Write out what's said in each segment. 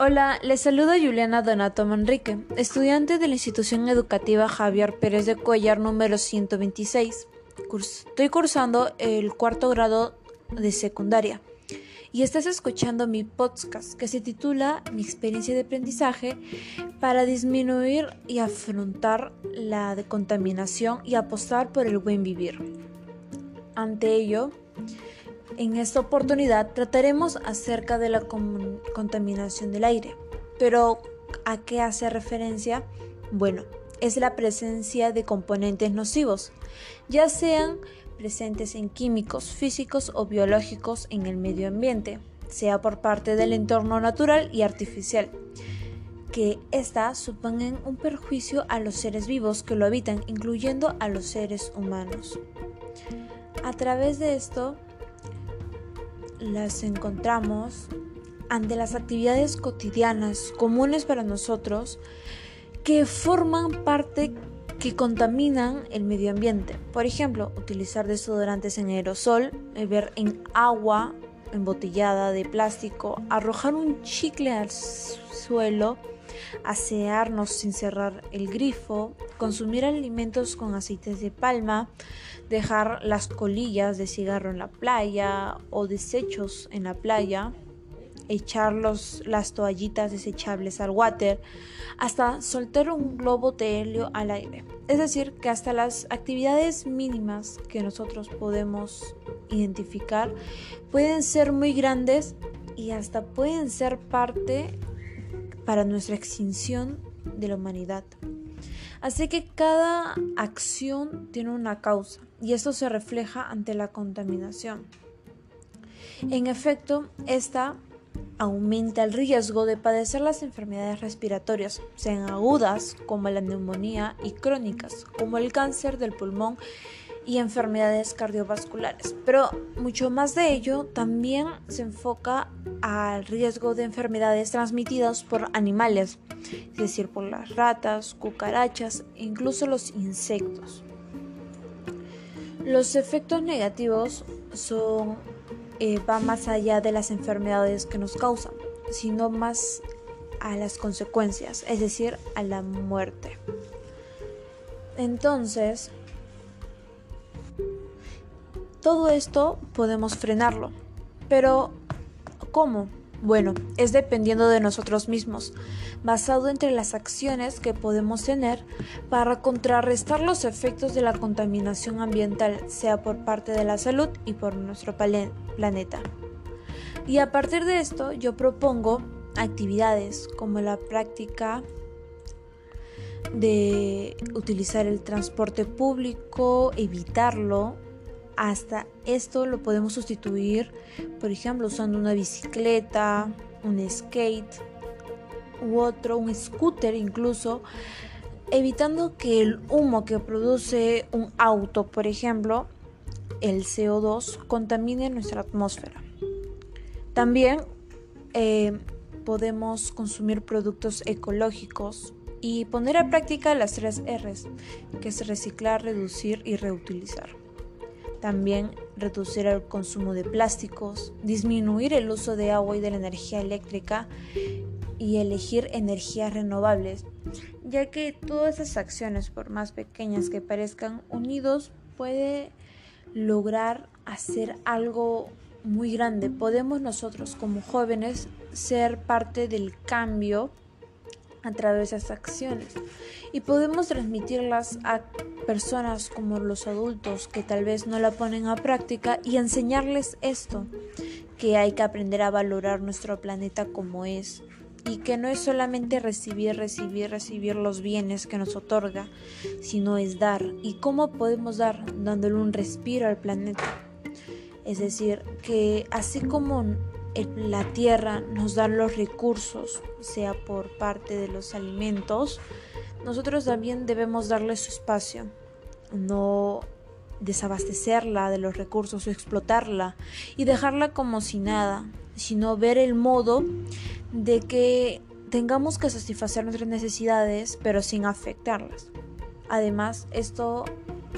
Hola, les saluda Juliana Donato Manrique, estudiante de la institución educativa Javier Pérez de Cuellar número 126. Estoy cursando el cuarto grado de secundaria y estás escuchando mi podcast que se titula Mi experiencia de aprendizaje para disminuir y afrontar la contaminación y apostar por el buen vivir. Ante ello, en esta oportunidad trataremos acerca de la contaminación del aire. Pero, ¿a qué hace referencia? Bueno, es la presencia de componentes nocivos, ya sean presentes en químicos, físicos o biológicos en el medio ambiente, sea por parte del entorno natural y artificial, que ésta supongan un perjuicio a los seres vivos que lo habitan, incluyendo a los seres humanos. A través de esto, las encontramos ante las actividades cotidianas comunes para nosotros que forman parte que contaminan el medio ambiente. Por ejemplo, utilizar desodorantes en aerosol, beber en agua embotellada de plástico, arrojar un chicle al suelo, asearnos sin cerrar el grifo, consumir alimentos con aceites de palma, dejar las colillas de cigarro en la playa o desechos en la playa, echar las toallitas desechables al water, hasta soltar un globo de helio al aire. Es decir, que hasta las actividades mínimas que nosotros podemos identificar pueden ser muy grandes y hasta pueden ser parte para nuestra extinción de la humanidad. Así que cada acción tiene una causa y esto se refleja ante la contaminación. En efecto, esta aumenta el riesgo de padecer las enfermedades respiratorias, sean agudas como la neumonía y crónicas como el cáncer del pulmón y enfermedades cardiovasculares. Pero mucho más de ello también se enfoca al riesgo de enfermedades transmitidas por animales, es decir, por las ratas, cucarachas e incluso los insectos. Los efectos negativos son, eh, van más allá de las enfermedades que nos causan, sino más a las consecuencias, es decir, a la muerte. Entonces, todo esto podemos frenarlo. Pero, ¿cómo? Bueno, es dependiendo de nosotros mismos, basado entre las acciones que podemos tener para contrarrestar los efectos de la contaminación ambiental, sea por parte de la salud y por nuestro planeta. Y a partir de esto yo propongo actividades como la práctica de utilizar el transporte público, evitarlo, hasta esto lo podemos sustituir, por ejemplo, usando una bicicleta, un skate u otro, un scooter incluso, evitando que el humo que produce un auto, por ejemplo, el CO2, contamine nuestra atmósfera. También eh, podemos consumir productos ecológicos y poner a práctica las tres R's, que es reciclar, reducir y reutilizar. También reducir el consumo de plásticos, disminuir el uso de agua y de la energía eléctrica y elegir energías renovables, ya que todas esas acciones, por más pequeñas que parezcan, unidos puede lograr hacer algo muy grande. Podemos nosotros como jóvenes ser parte del cambio a través de esas acciones y podemos transmitirlas a personas como los adultos que tal vez no la ponen a práctica y enseñarles esto, que hay que aprender a valorar nuestro planeta como es y que no es solamente recibir, recibir, recibir los bienes que nos otorga, sino es dar. ¿Y cómo podemos dar? Dándole un respiro al planeta. Es decir, que así como la tierra nos da los recursos, sea por parte de los alimentos, nosotros también debemos darle su espacio, no desabastecerla de los recursos o explotarla y dejarla como si nada, sino ver el modo de que tengamos que satisfacer nuestras necesidades pero sin afectarlas. Además, esto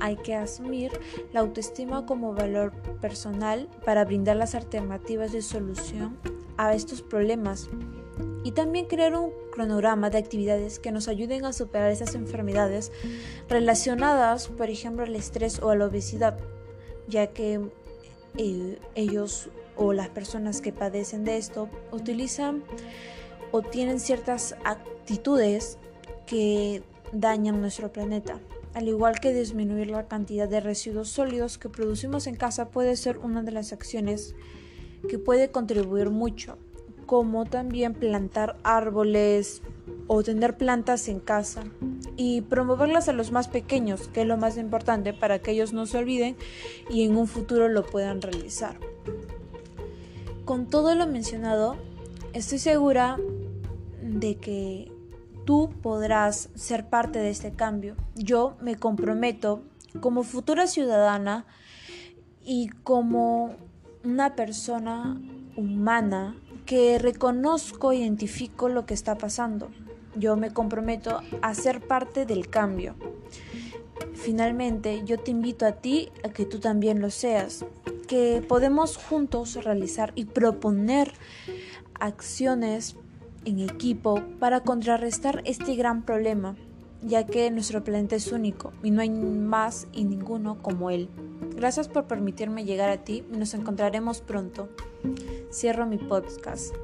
hay que asumir la autoestima como valor personal para brindar las alternativas de solución a estos problemas y también crear un cronograma de actividades que nos ayuden a superar esas enfermedades relacionadas, por ejemplo, al estrés o a la obesidad, ya que eh, ellos o las personas que padecen de esto utilizan o tienen ciertas actitudes que dañan nuestro planeta. Al igual que disminuir la cantidad de residuos sólidos que producimos en casa puede ser una de las acciones que puede contribuir mucho como también plantar árboles o tener plantas en casa y promoverlas a los más pequeños, que es lo más importante para que ellos no se olviden y en un futuro lo puedan realizar. Con todo lo mencionado, estoy segura de que tú podrás ser parte de este cambio. Yo me comprometo como futura ciudadana y como una persona humana que reconozco e identifico lo que está pasando. Yo me comprometo a ser parte del cambio. Finalmente, yo te invito a ti a que tú también lo seas, que podemos juntos realizar y proponer acciones en equipo para contrarrestar este gran problema, ya que nuestro planeta es único y no hay más y ninguno como él. Gracias por permitirme llegar a ti nos encontraremos pronto. Cierro mi podcast.